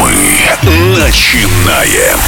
Мы начинаем.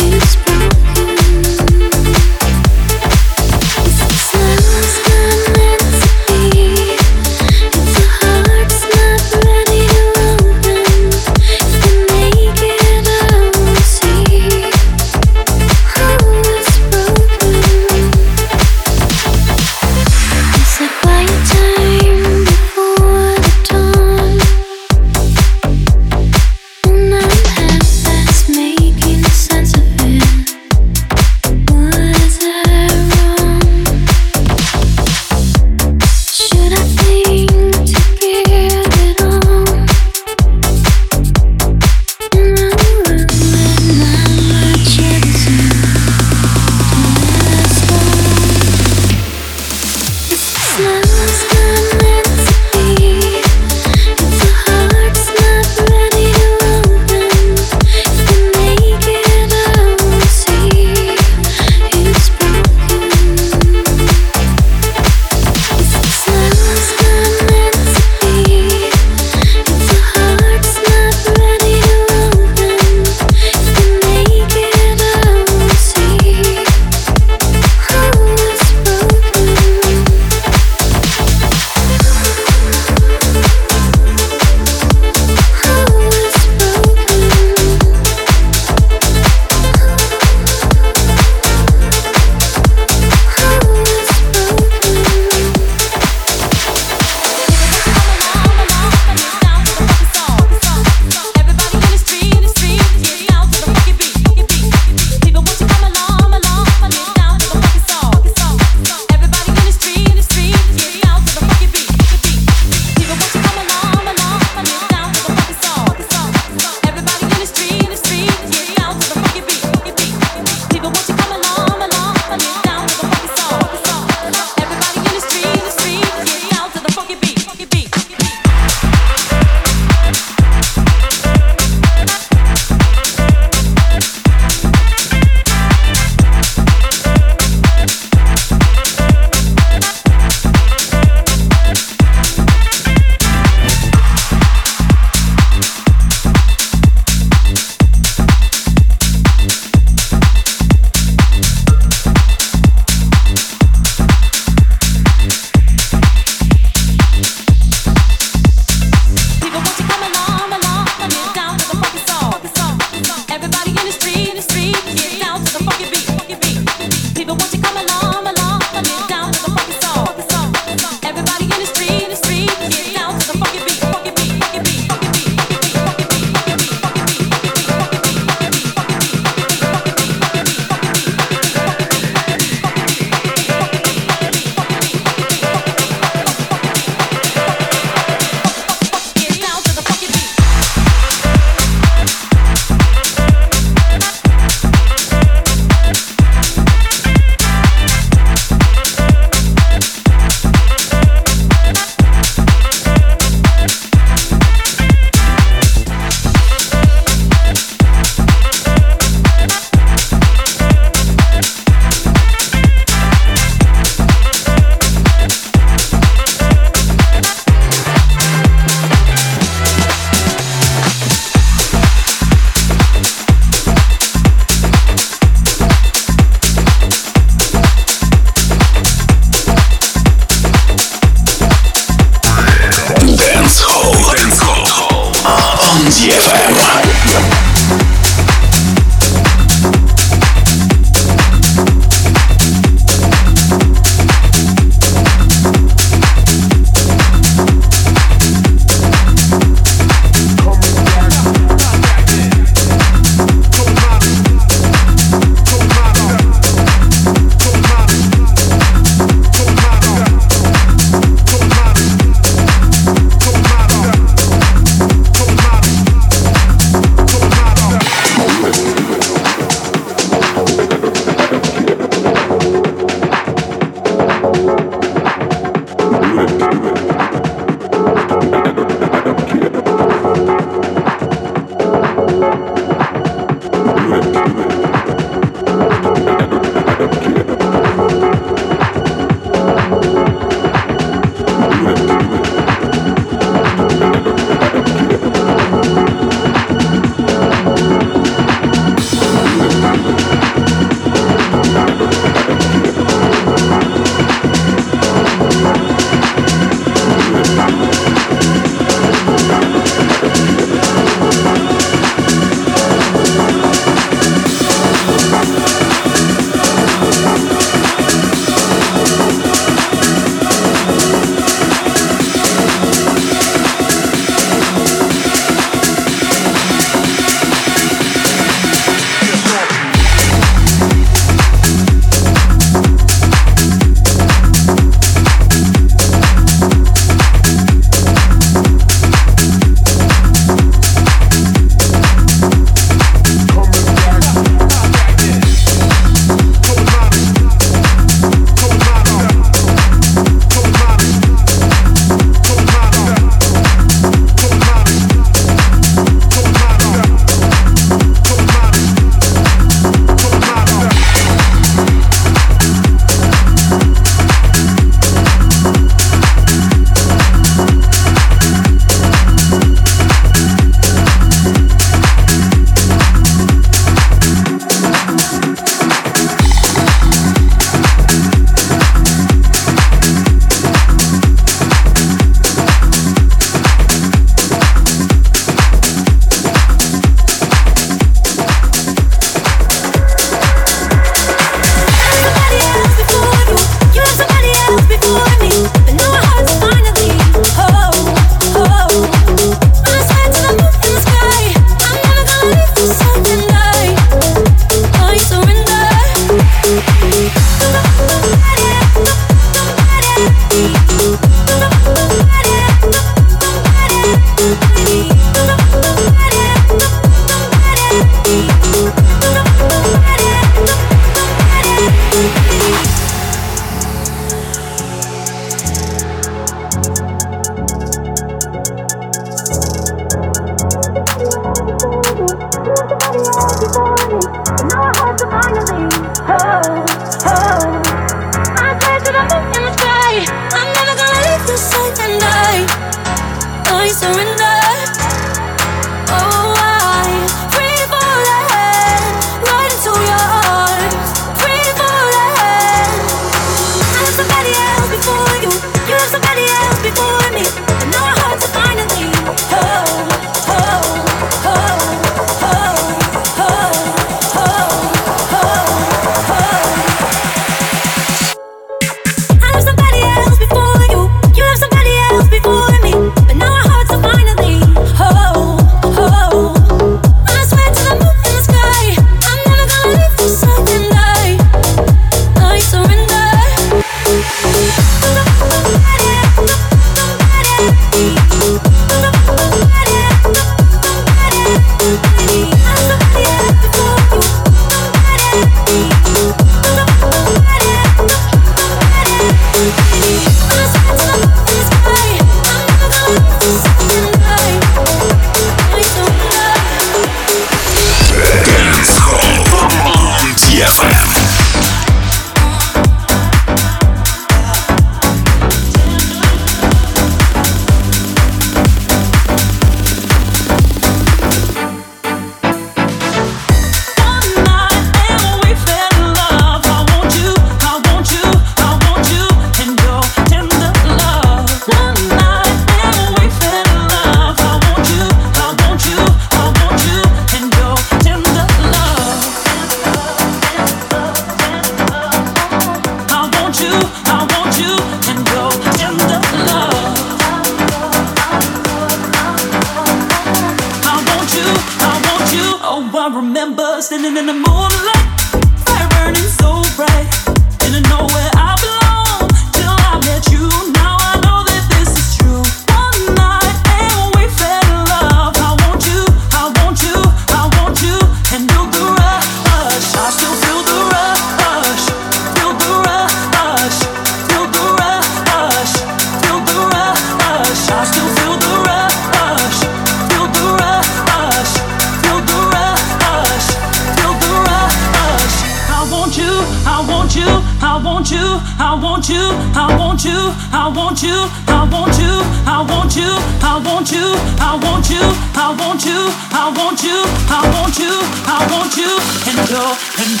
Want you, I want you, I want you, I want you, I want you, I want you, I want you, I want you, I want you, I want you, I want you, I want you, and go, and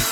go.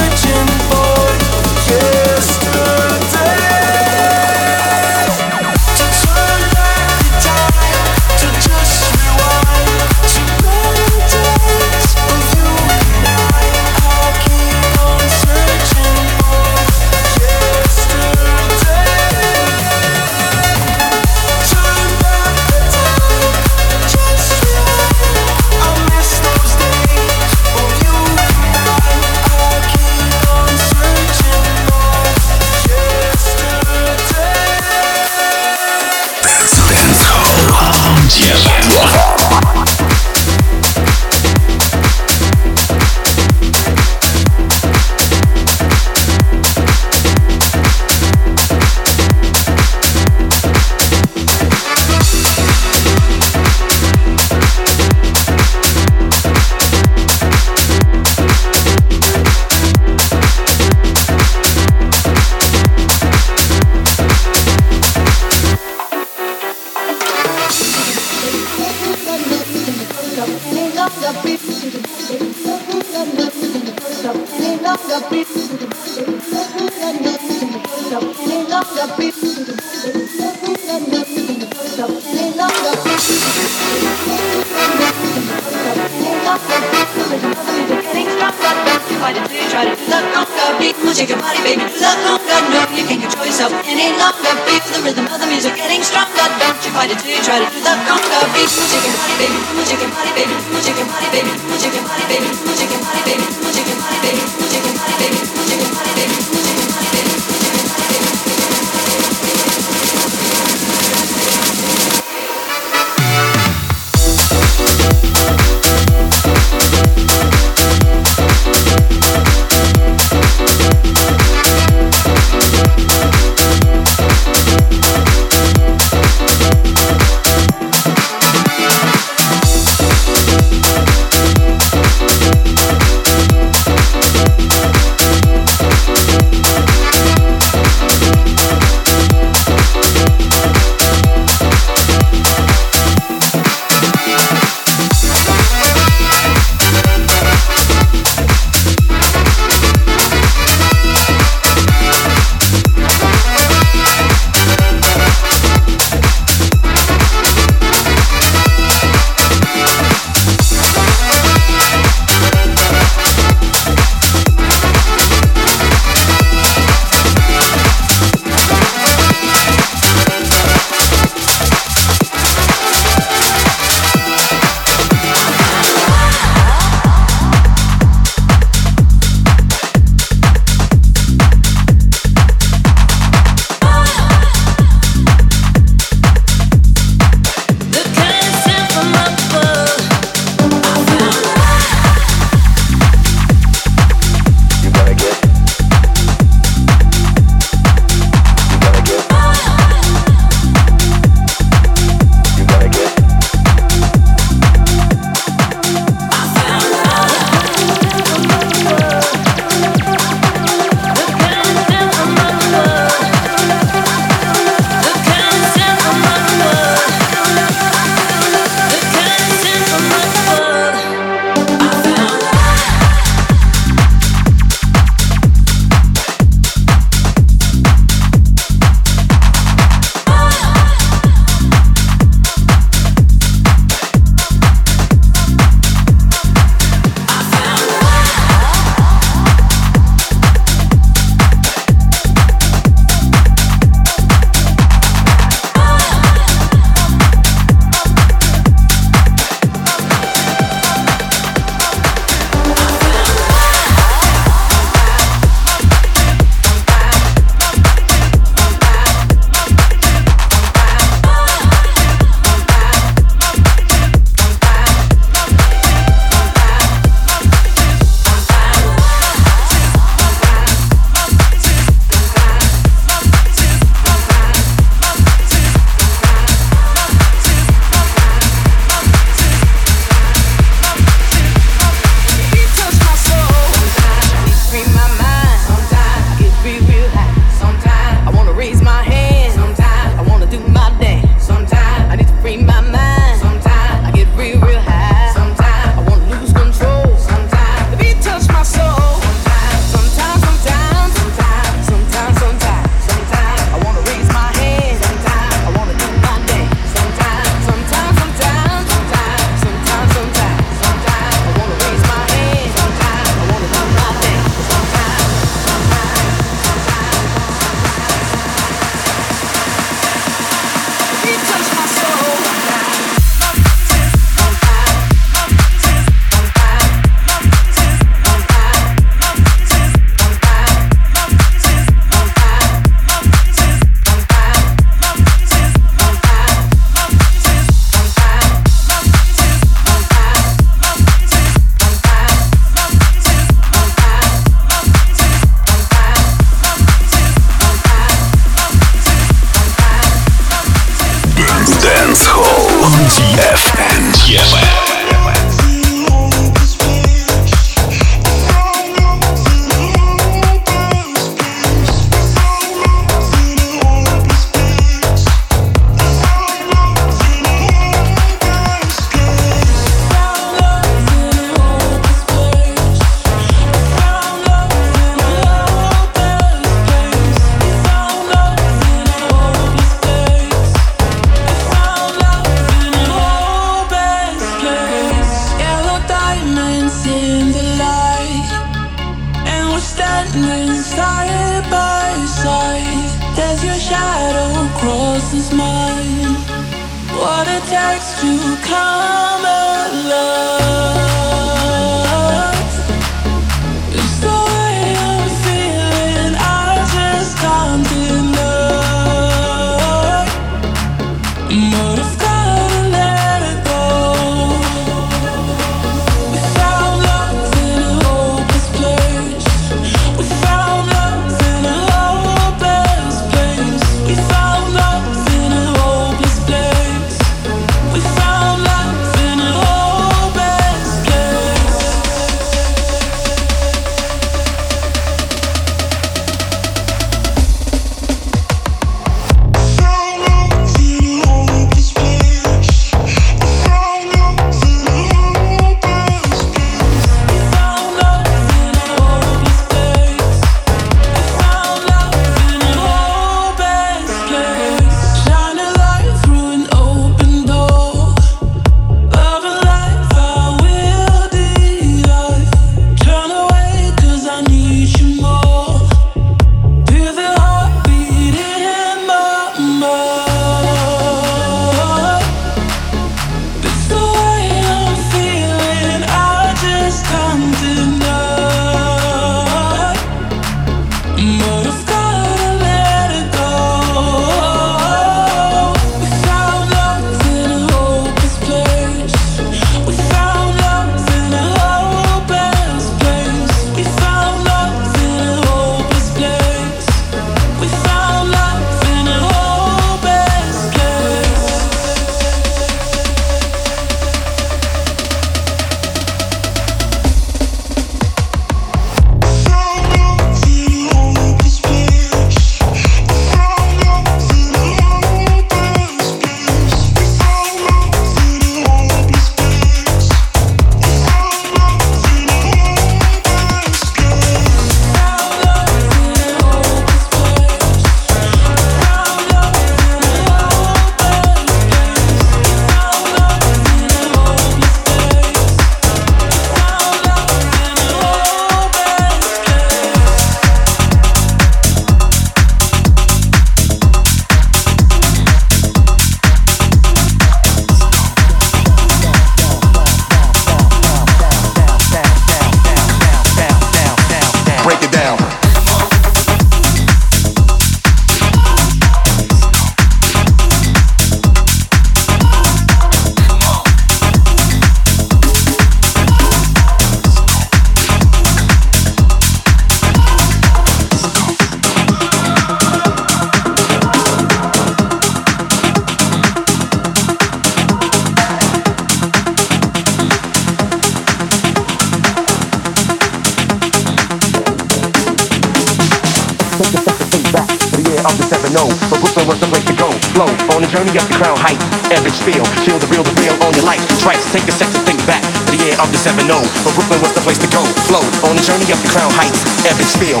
journey up the crown height, epic feel, Feel the real, the real on your life. Twice, take a second, think back to the year of the 7 0. But Brooklyn was the place to go. Flow on the journey up the Crown Heights, epic feel.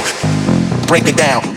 Break it down.